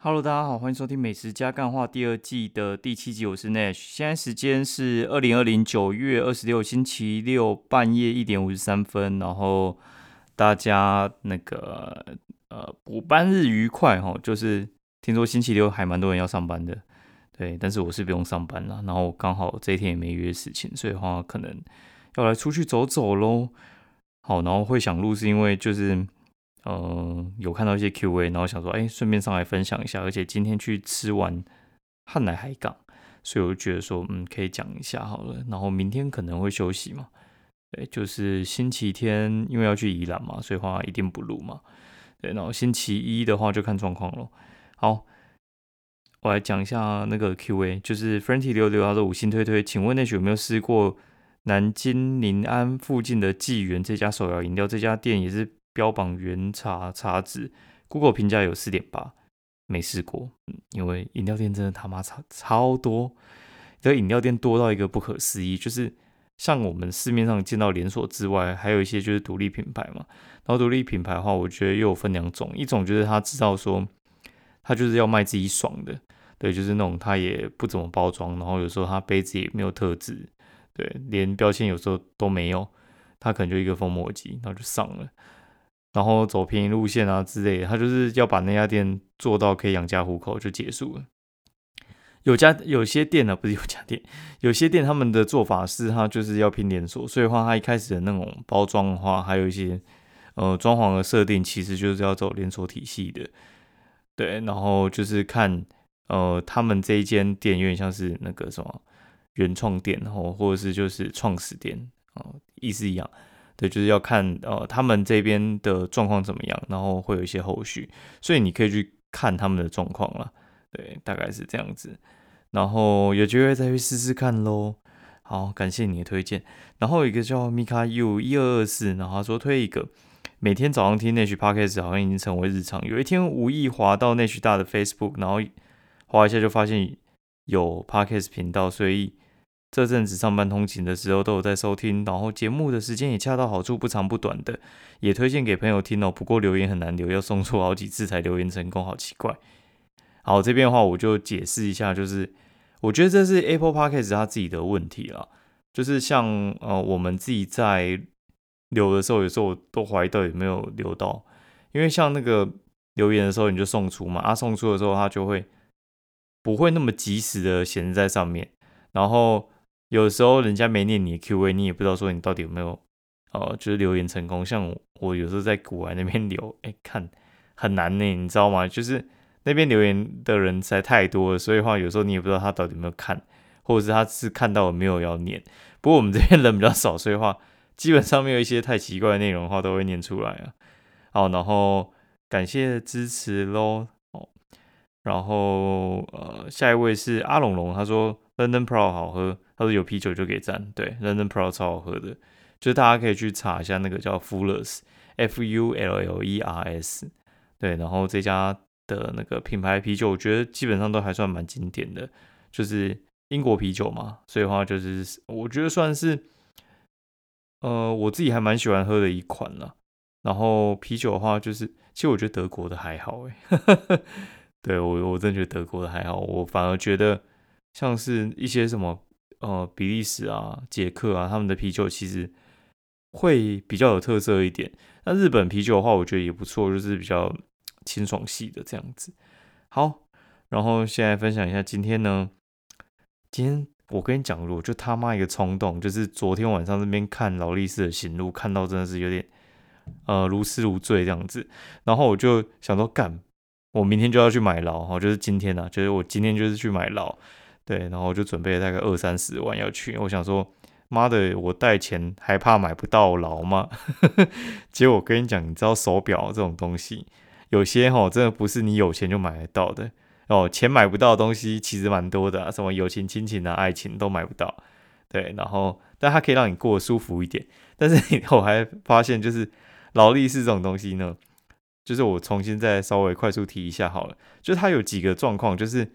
Hello，大家好，欢迎收听《美食加干话》第二季的第七集，我是 Nash。现在时间是二零二零九月二十六星期六半夜一点五十三分。然后大家那个呃补班日愉快哈，就是听说星期六还蛮多人要上班的，对，但是我是不用上班了。然后刚好这一天也没约事情，所以话可能要来出去走走喽。好，然后会想录是因为就是。嗯，有看到一些 Q&A，然后想说，哎，顺便上来分享一下。而且今天去吃完汉来海港，所以我就觉得说，嗯，可以讲一下好了。然后明天可能会休息嘛，对，就是星期天因为要去宜兰嘛，所以话一定不录嘛。对，然后星期一的话就看状况咯。好，我来讲一下那个 Q&A，就是 Franty 六六他说五星推推，请问那有没有试过南京临安附近的纪元这家手摇饮料？这家店也是。标榜原茶茶质，Google 评价有四点八，没试过，因为饮料店真的他妈超超多，这饮料店多到一个不可思议，就是像我们市面上见到连锁之外，还有一些就是独立品牌嘛。然后独立品牌的话，我觉得又有分两种，一种就是他知道说他就是要卖自己爽的，对，就是那种他也不怎么包装，然后有时候他杯子也没有特质，对，连标签有时候都没有，他可能就一个封膜机，然后就上了。然后走便宜路线啊之类的，他就是要把那家店做到可以养家糊口就结束了。有家有些店呢，不是有家店，有些店他们的做法是，他就是要拼连锁，所以话他一开始的那种包装的话，还有一些呃装潢的设定，其实就是要走连锁体系的。对，然后就是看呃他们这一间店有点像是那个什么原创店，然后或者是就是创始店啊，意思一样。对，就是要看呃他们这边的状况怎么样，然后会有一些后续，所以你可以去看他们的状况了。对，大概是这样子。然后有机会再去试试看喽。好，感谢你的推荐。然后有一个叫 Mika U 一二二四，然后他说推一个，每天早上听 Nash Podcast 好像已经成为日常。有一天无意滑到 Nash 大的 Facebook，然后滑一下就发现有 Podcast 频道，所以。这阵子上班通勤的时候都有在收听，然后节目的时间也恰到好处，不长不短的，也推荐给朋友听哦。不过留言很难留，要送出好几次才留言成功，好奇怪。好，这边的话我就解释一下，就是我觉得这是 Apple Podcast 它自己的问题了，就是像呃我们自己在留的时候，有时候我都怀疑到有没有留到，因为像那个留言的时候你就送出嘛，啊送出的时候它就会不会那么及时的显示在上面，然后。有时候人家没念你的 Q&A，你也不知道说你到底有没有，哦，就是留言成功。像我有时候在古玩那边留，哎，看很难呢，你知道吗？就是那边留言的人实在太多了，所以话有时候你也不知道他到底有没有看，或者是他是看到了没有要念。不过我们这边人比较少，所以话基本上没有一些太奇怪的内容的话都会念出来啊。好，然后感谢支持喽。哦，然后呃，下一位是阿龙龙，他说 London Pro 好喝。他说有啤酒就给赞，对，London Pro 超好喝的，就是大家可以去查一下那个叫 Fullers，F U L L E R S，对，然后这家的那个品牌啤酒，我觉得基本上都还算蛮经典的，就是英国啤酒嘛，所以的话就是我觉得算是，呃，我自己还蛮喜欢喝的一款了。然后啤酒的话，就是其实我觉得德国的还好诶，对我我真觉得德国的还好，我反而觉得像是一些什么。呃，比利时啊、捷克啊，他们的啤酒其实会比较有特色一点。那日本啤酒的话，我觉得也不错，就是比较清爽系的这样子。好，然后现在分享一下今天呢，今天我跟你讲，我就他妈一个冲动，就是昨天晚上这边看劳力士的行路，看到真的是有点呃如痴如醉这样子。然后我就想说，干，我明天就要去买劳，哈，就是今天呢，就是我今天就是去买劳。对，然后我就准备大概二三十万要去，我想说，妈的，我带钱还怕买不到劳吗？结果我跟你讲，你知道手表这种东西，有些哈真的不是你有钱就买得到的哦，钱买不到的东西其实蛮多的，什么友情、亲情啊、爱情都买不到。对，然后但它可以让你过得舒服一点。但是 我还发现，就是劳力士这种东西呢，就是我重新再稍微快速提一下好了，就是它有几个状况，就是。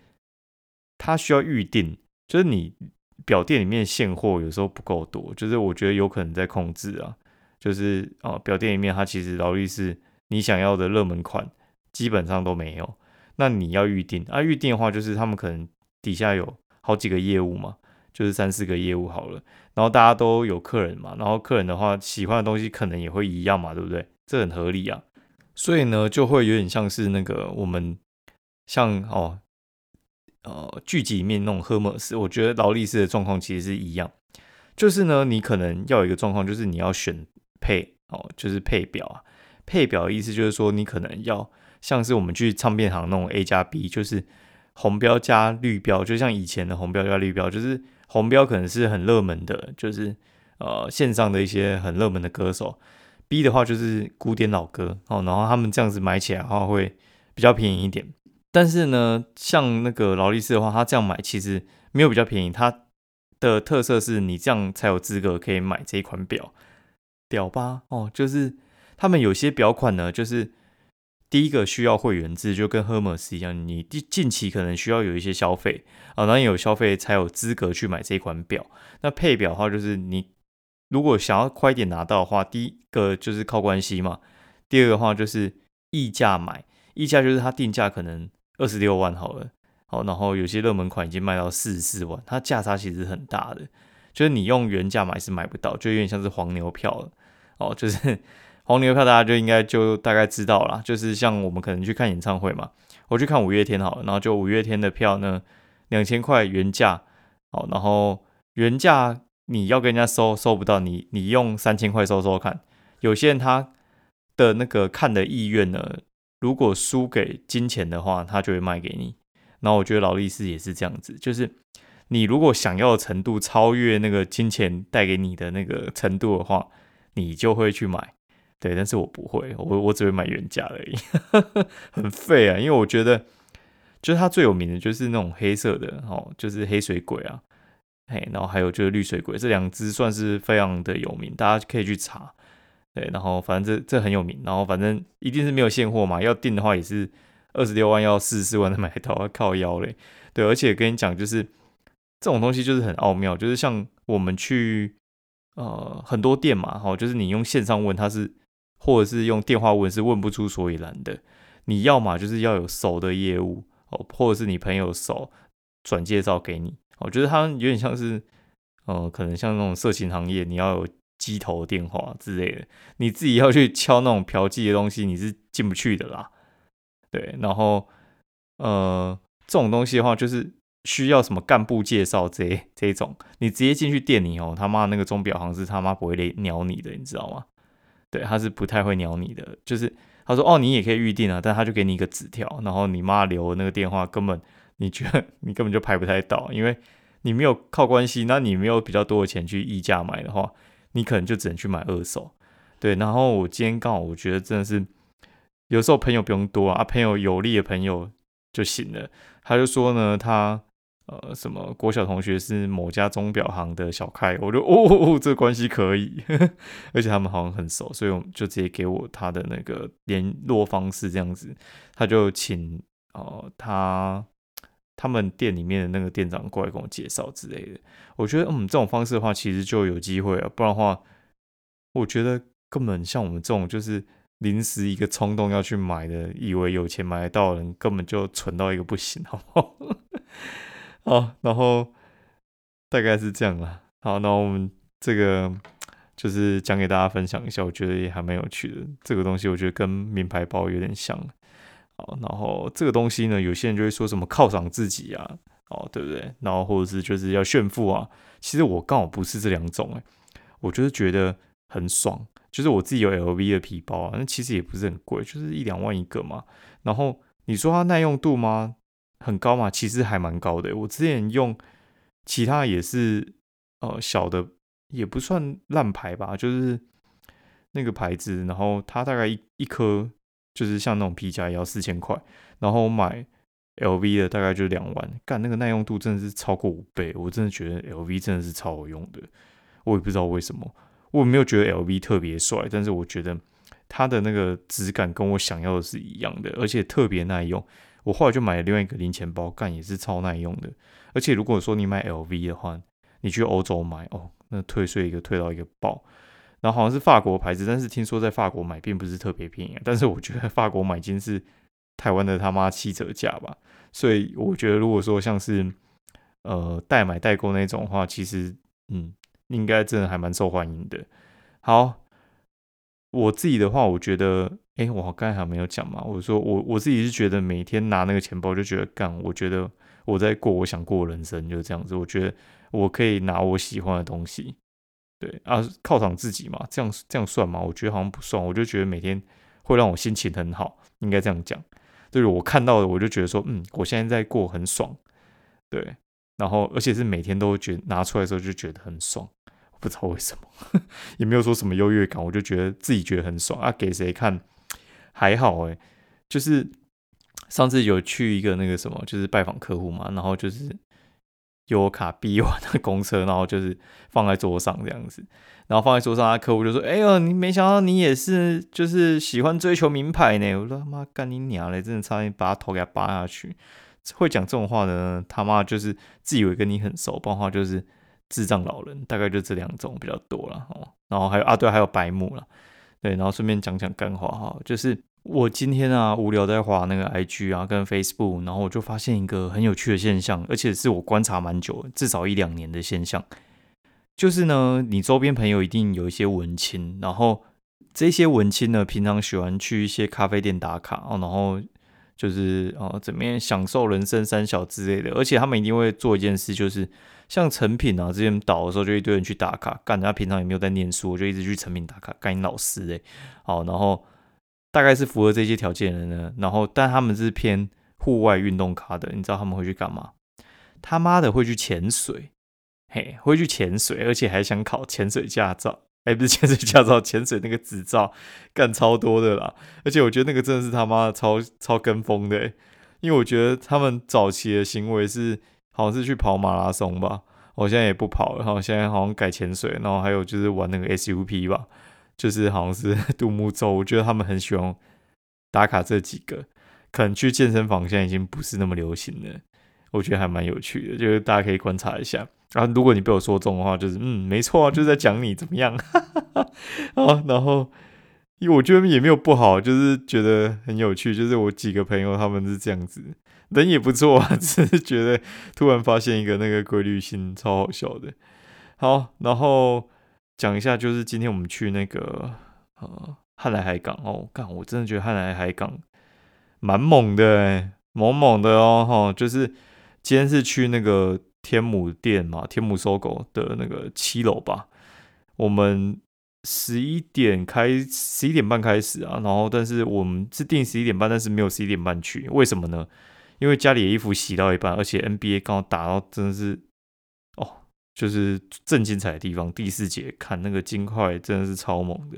它需要预定，就是你表店里面现货有时候不够多，就是我觉得有可能在控制啊，就是啊表店里面它其实劳力士你想要的热门款基本上都没有，那你要预定啊，预定的话就是他们可能底下有好几个业务嘛，就是三四个业务好了，然后大家都有客人嘛，然后客人的话喜欢的东西可能也会一样嘛，对不对？这很合理啊，所以呢就会有点像是那个我们像哦呃剧集里面那种赫莫斯，我觉得劳力士的状况其实是一样，就是呢你可能要有一个状况，就是你要选配哦，就是配表啊，配表的意思就是说你可能要。像是我们去唱片行那种 A 加 B，就是红标加绿标，就像以前的红标加绿标，就是红标可能是很热门的，就是呃线上的一些很热门的歌手，B 的话就是古典老歌哦，然后他们这样子买起来的话会比较便宜一点。但是呢，像那个劳力士的话，它这样买其实没有比较便宜，它的特色是你这样才有资格可以买这一款表，屌吧？哦，就是他们有些表款呢，就是。第一个需要会员制，就跟 Hermes 一样，你近近期可能需要有一些消费啊，然有消费才有资格去买这款表。那配表的话，就是你如果想要快一点拿到的话，第一个就是靠关系嘛，第二个话就是溢价买，溢价就是它定价可能二十六万好了，好，然后有些热门款已经卖到四十四万，它价差其实很大的，就是你用原价买是买不到，就有点像是黄牛票了，哦，就是。黄牛票大家就应该就大概知道了，就是像我们可能去看演唱会嘛，我去看五月天好了，然后就五月天的票呢，两千块原价，好，然后原价你要跟人家收收不到，你你用三千块收收看，有些人他的那个看的意愿呢，如果输给金钱的话，他就会卖给你。然后我觉得劳力士也是这样子，就是你如果想要的程度超越那个金钱带给你的那个程度的话，你就会去买。对，但是我不会，我我只会买原价而已，很废啊！因为我觉得，就是它最有名的就是那种黑色的哦，就是黑水鬼啊，嘿，然后还有就是绿水鬼，这两只算是非常的有名，大家可以去查。对，然后反正这这很有名，然后反正一定是没有现货嘛，要订的话也是二十六万要四十四万的买到，要 靠腰嘞。对，而且跟你讲，就是这种东西就是很奥妙，就是像我们去呃很多店嘛，哈，就是你用线上问他是。或者是用电话问是问不出所以然的，你要么就是要有熟的业务哦，或者是你朋友熟转介绍给你，我觉得他有点像是，呃，可能像那种色情行业，你要有机头电话之类的，你自己要去敲那种嫖妓的东西，你是进不去的啦。对，然后呃，这种东西的话，就是需要什么干部介绍这这种，你直接进去店里哦，他妈那个钟表行是他妈不会来鸟你的，你知道吗？对，他是不太会鸟你的，就是他说哦，你也可以预定啊，但他就给你一个纸条，然后你妈留那个电话，根本你觉得你根本就排不太到，因为你没有靠关系，那你没有比较多的钱去溢价买的话，你可能就只能去买二手。对，然后我今天刚好我觉得真的是有时候朋友不用多啊，朋友有利的朋友就行了。他就说呢，他。呃，什么国小同学是某家钟表行的小开，我就哦，这关系可以，而且他们好像很熟，所以我就直接给我他的那个联络方式，这样子，他就请哦他他们店里面的那个店长过来跟我介绍之类的。我觉得嗯，这种方式的话，其实就有机会啊，不然的话，我觉得根本像我们这种就是临时一个冲动要去买的，以为有钱买得到的人，根本就蠢到一个不行，好不好？好，然后大概是这样了。好，那我们这个就是讲给大家分享一下，我觉得也还蛮有趣的。这个东西我觉得跟名牌包有点像。好，然后这个东西呢，有些人就会说什么犒赏自己啊，哦，对不对？然后或者是就是要炫富啊。其实我刚好不是这两种哎，我就是觉得很爽，就是我自己有 LV 的皮包啊，那其实也不是很贵，就是一两万一个嘛。然后你说它耐用度吗？很高嘛，其实还蛮高的。我之前用其他也是，呃，小的也不算烂牌吧，就是那个牌子。然后它大概一一颗就是像那种皮夹也要四千块，然后买 LV 的大概就两万。干那个耐用度真的是超过五倍，我真的觉得 LV 真的是超好用的。我也不知道为什么，我没有觉得 LV 特别帅，但是我觉得它的那个质感跟我想要的是一样的，而且特别耐用。我后来就买了另外一个零钱包，干也是超耐用的。而且如果说你买 LV 的话，你去欧洲买哦，那退税一个退到一个爆。然后好像是法国牌子，但是听说在法国买并不是特别便宜。但是我觉得法国买金是台湾的他妈七折价吧。所以我觉得，如果说像是呃代买代购那种的话，其实嗯，应该真的还蛮受欢迎的。好，我自己的话，我觉得，哎，我刚才还没有讲嘛。我说我我自己是觉得每天拿那个钱包就觉得干，我觉得我在过我想过人生，就是这样子。我觉得我可以拿我喜欢的东西，对啊，犒赏自己嘛，这样这样算吗？我觉得好像不算。我就觉得每天会让我心情很好，应该这样讲。就是我看到的，我就觉得说，嗯，我现在在过很爽，对，然后而且是每天都觉得拿出来的时候就觉得很爽，不知道为什么，也没有说什么优越感，我就觉得自己觉得很爽啊，给谁看还好诶，就是上次有去一个那个什么，就是拜访客户嘛，然后就是有卡逼我的公车，然后就是放在桌上这样子。然后放在桌上，他客户就说：“哎呦，你没想到你也是，就是喜欢追求名牌呢。”我说：“妈干你娘嘞！真的差点把他头给他扒下去。”会讲这种话的，他妈就是自以为跟你很熟，不然话就是智障老人，大概就这两种比较多了哦。然后还有啊，对，还有白目了，对。然后顺便讲讲干话哈，就是我今天啊无聊在滑那个 IG 啊跟 Facebook，然后我就发现一个很有趣的现象，而且是我观察蛮久，至少一两年的现象。就是呢，你周边朋友一定有一些文青，然后这些文青呢，平常喜欢去一些咖啡店打卡哦，然后就是哦怎么样享受人生三小之类的，而且他们一定会做一件事，就是像成品啊，之前倒的时候就一堆人去打卡，干他平常也没有在念书，我就一直去成品打卡，干你老师诶。好，然后大概是符合这些条件的呢，然后但他们是偏户外运动咖的，你知道他们会去干嘛？他妈的会去潜水。嘿，会去潜水，而且还想考潜水驾照。哎，不是潜水驾照，潜水那个执照，干超多的啦。而且我觉得那个真的是他妈超超跟风的，因为我觉得他们早期的行为是好像是去跑马拉松吧。我现在也不跑了，然后现在好像改潜水，然后还有就是玩那个 SUP 吧，就是好像是 独木舟。我觉得他们很喜欢打卡这几个，可能去健身房现在已经不是那么流行了。我觉得还蛮有趣的，就是大家可以观察一下。然后如果你被我说中的话，就是嗯，没错啊，就是在讲你怎么样。啊，然后因为我觉得也没有不好，就是觉得很有趣。就是我几个朋友他们是这样子，人也不错啊，只是觉得突然发现一个那个规律性，超好笑的。好，然后讲一下，就是今天我们去那个呃汉来海港哦，干，我真的觉得汉来海港蛮猛的，猛猛的哦，哈，就是。今天是去那个天母店嘛，天母搜狗的那个七楼吧。我们十一点开，十一点半开始啊。然后，但是我们是定十一点半，但是没有十一点半去，为什么呢？因为家里的衣服洗到一半，而且 NBA 刚好打到，真的是，就是正精彩的地方。第四节看那个金块真的是超猛的，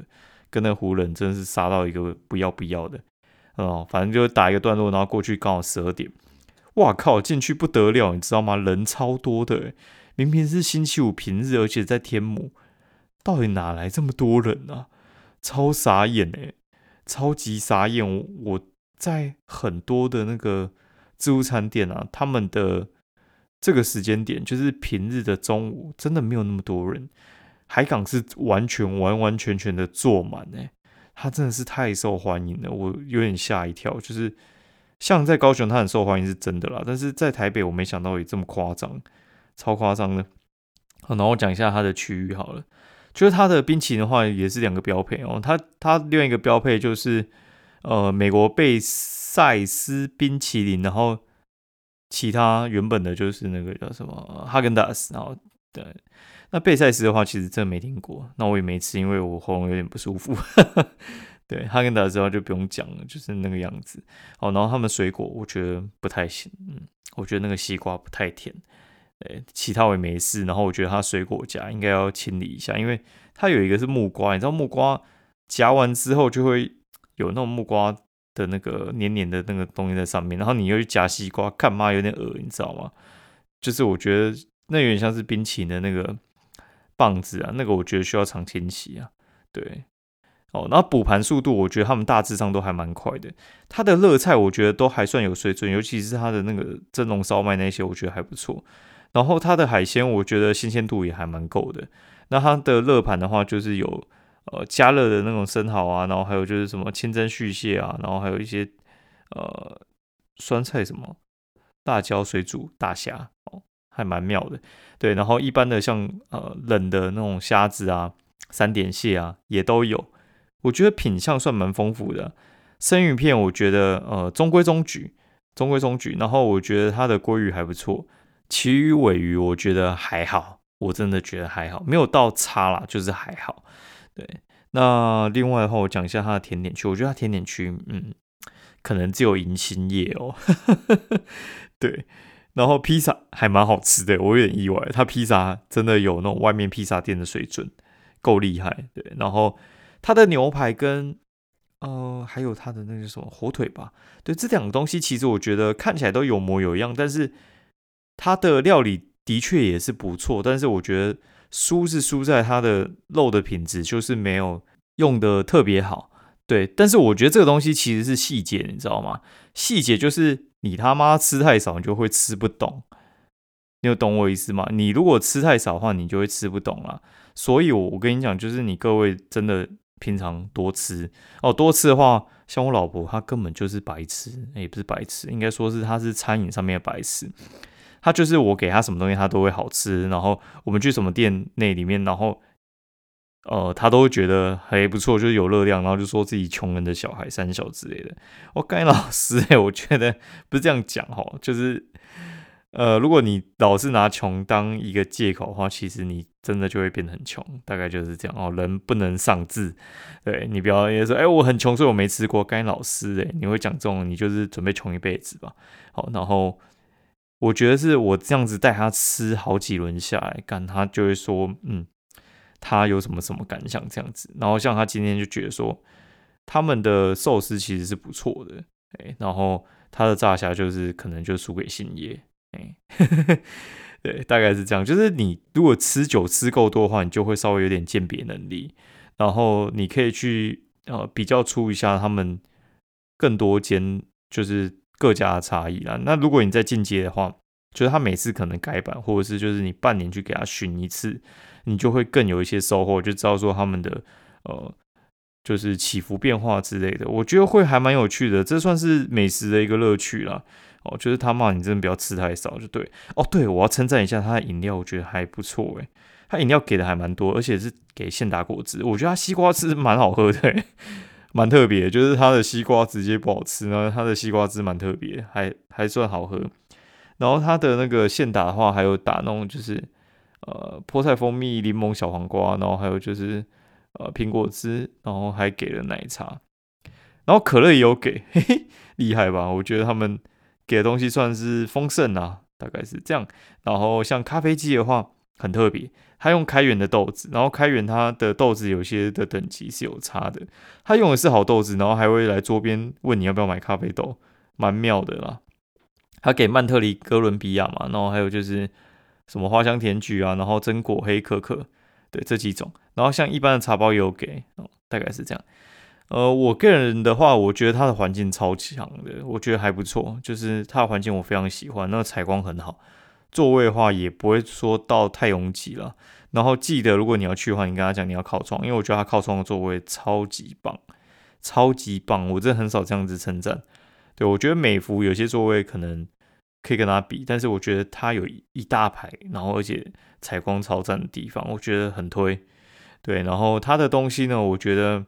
跟那湖人真的是杀到一个不要不要的哦。反正就打一个段落，然后过去刚好十二点。哇靠！进去不得了，你知道吗？人超多的，明明是星期五平日，而且在天母，到底哪来这么多人啊？超傻眼哎，超级傻眼！我在很多的那个自助餐店啊，他们的这个时间点就是平日的中午，真的没有那么多人。海港是完全完完全全的坐满哎，它真的是太受欢迎了，我有点吓一跳，就是。像在高雄，它很受欢迎是真的啦，但是在台北，我没想到也这么夸张，超夸张的。好，然后我讲一下它的区域好了，就是它的冰淇淋的话，也是两个标配哦。它它另外一个标配就是呃美国贝塞斯冰淇淋，然后其他原本的就是那个叫什么哈根达斯，然后对，那贝塞斯的话，其实真没听过，那我也没吃，因为我喉咙有点不舒服。对哈根达斯的话就不用讲了，就是那个样子。哦，然后他们水果我觉得不太行，嗯，我觉得那个西瓜不太甜。诶，其他我也没事。然后我觉得它水果夹应该要清理一下，因为它有一个是木瓜，你知道木瓜夹完之后就会有那种木瓜的那个黏黏的那个东西在上面，然后你又去夹西瓜，看妈有点恶你知道吗？就是我觉得那有点像是冰淇淋的那个棒子啊，那个我觉得需要常清洗啊，对。哦，然后补盘速度，我觉得他们大致上都还蛮快的。它的热菜我觉得都还算有水准，尤其是它的那个蒸笼烧麦那些，我觉得还不错。然后它的海鲜，我觉得新鲜度也还蛮够的。那它的热盘的话，就是有呃加热的那种生蚝啊，然后还有就是什么清蒸续蟹啊，然后还有一些呃酸菜什么辣椒水煮大虾哦，还蛮妙的。对，然后一般的像呃冷的那种虾子啊、三点蟹啊也都有，我觉得品相算蛮丰富的。生鱼片我觉得呃中规中矩，中规中矩。然后我觉得它的鲑鱼还不错，其余尾鱼我觉得还好，我真的觉得还好，没有到差啦，就是还好。对，那另外的话，我讲一下它的甜点区，我觉得它甜点区嗯可能只有银星叶哦，对。然后披萨还蛮好吃的，我有点意外，它披萨真的有那种外面披萨店的水准，够厉害。对，然后它的牛排跟呃还有它的那个什么火腿吧，对，这两个东西其实我觉得看起来都有模有样，但是它的料理的确也是不错，但是我觉得输是输在它的肉的品质就是没有用的特别好。对，但是我觉得这个东西其实是细节，你知道吗？细节就是你他妈吃太少，你就会吃不懂。你有懂我意思吗？你如果吃太少的话，你就会吃不懂了。所以，我我跟你讲，就是你各位真的平常多吃哦，多吃的话，像我老婆，她根本就是白痴，也不是白痴，应该说是她是餐饮上面的白痴。他就是我给他什么东西，他都会好吃。然后我们去什么店内里面，然后。呃，他都会觉得还不错，就是有热量，然后就说自己穷人的小孩、三小之类的。我该老师哎，我觉得不是这样讲哈，就是呃，如果你老是拿穷当一个借口的话，其实你真的就会变得很穷，大概就是这样哦。人不能丧志，对你不要也说哎，我很穷，所以我没吃过。该老师哎，你会讲这种，你就是准备穷一辈子吧。好，然后我觉得是我这样子带他吃好几轮下来，干他就会说嗯。他有什么什么感想这样子，然后像他今天就觉得说，他们的寿司其实是不错的，哎，然后他的炸虾就是可能就输给信业，哎，对，大概是这样。就是你如果吃酒吃够多的话，你就会稍微有点鉴别能力，然后你可以去呃比较出一下他们更多间就是各家的差异啦。那如果你在进阶的话，就是他每次可能改版，或者是就是你半年去给他巡一次。你就会更有一些收获，就知道说他们的呃，就是起伏变化之类的，我觉得会还蛮有趣的，这算是美食的一个乐趣啦。哦，就是他骂你真的不要吃太少，就对。哦，对，我要称赞一下他的饮料，我觉得还不错诶，他饮料给的还蛮多，而且是给现打果汁，我觉得他西瓜汁蛮好喝的，蛮特别。就是它的西瓜直接不好吃然后它的西瓜汁蛮特别，还还算好喝。然后它的那个现打的话，还有打那种就是。呃，菠菜、蜂蜜、柠檬、小黄瓜，然后还有就是呃苹果汁，然后还给了奶茶，然后可乐也有给，嘿嘿，厉害吧？我觉得他们给的东西算是丰盛啊，大概是这样。然后像咖啡机的话，很特别，他用开源的豆子，然后开源它的豆子有些的等级是有差的，他用的是好豆子，然后还会来桌边问你要不要买咖啡豆，蛮妙的啦。他给曼特里哥伦比亚嘛，然后还有就是。什么花香甜菊啊，然后榛果黑可可，对这几种，然后像一般的茶包也有给，大概是这样。呃，我个人的话，我觉得它的环境超强的，我觉得还不错，就是它的环境我非常喜欢，那个采光很好，座位的话也不会说到太拥挤了。然后记得如果你要去的话，你跟他讲你要靠窗，因为我觉得他靠窗的座位超级棒，超级棒，我真的很少这样子称赞。对我觉得美孚有些座位可能。可以跟他比，但是我觉得它有一大排，然后而且采光超赞的地方，我觉得很推。对，然后它的东西呢，我觉得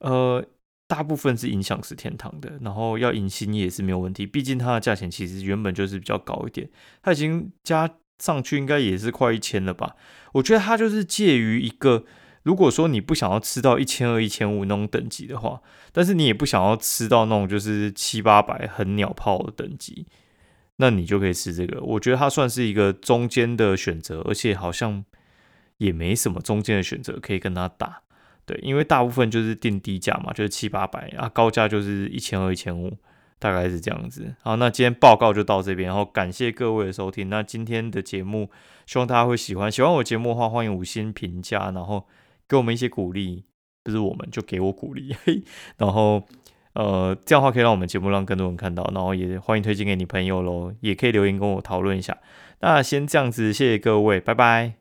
呃大部分是影响是天堂的，然后要迎新也是没有问题，毕竟它的价钱其实原本就是比较高一点，它已经加上去应该也是快一千了吧？我觉得它就是介于一个，如果说你不想要吃到一千二、一千五那种等级的话，但是你也不想要吃到那种就是七八百很鸟炮的等级。那你就可以吃这个，我觉得它算是一个中间的选择，而且好像也没什么中间的选择可以跟它打，对，因为大部分就是定低价嘛，就是七八百啊，高价就是一千二、一千五，大概是这样子。好，那今天报告就到这边，然后感谢各位的收听。那今天的节目希望大家会喜欢，喜欢我节目的话，欢迎五星评价，然后给我们一些鼓励，不是我们就给我鼓励，然后。呃，这样的话可以让我们节目让更多人看到，然后也欢迎推荐给你朋友喽，也可以留言跟我讨论一下。那先这样子，谢谢各位，拜拜。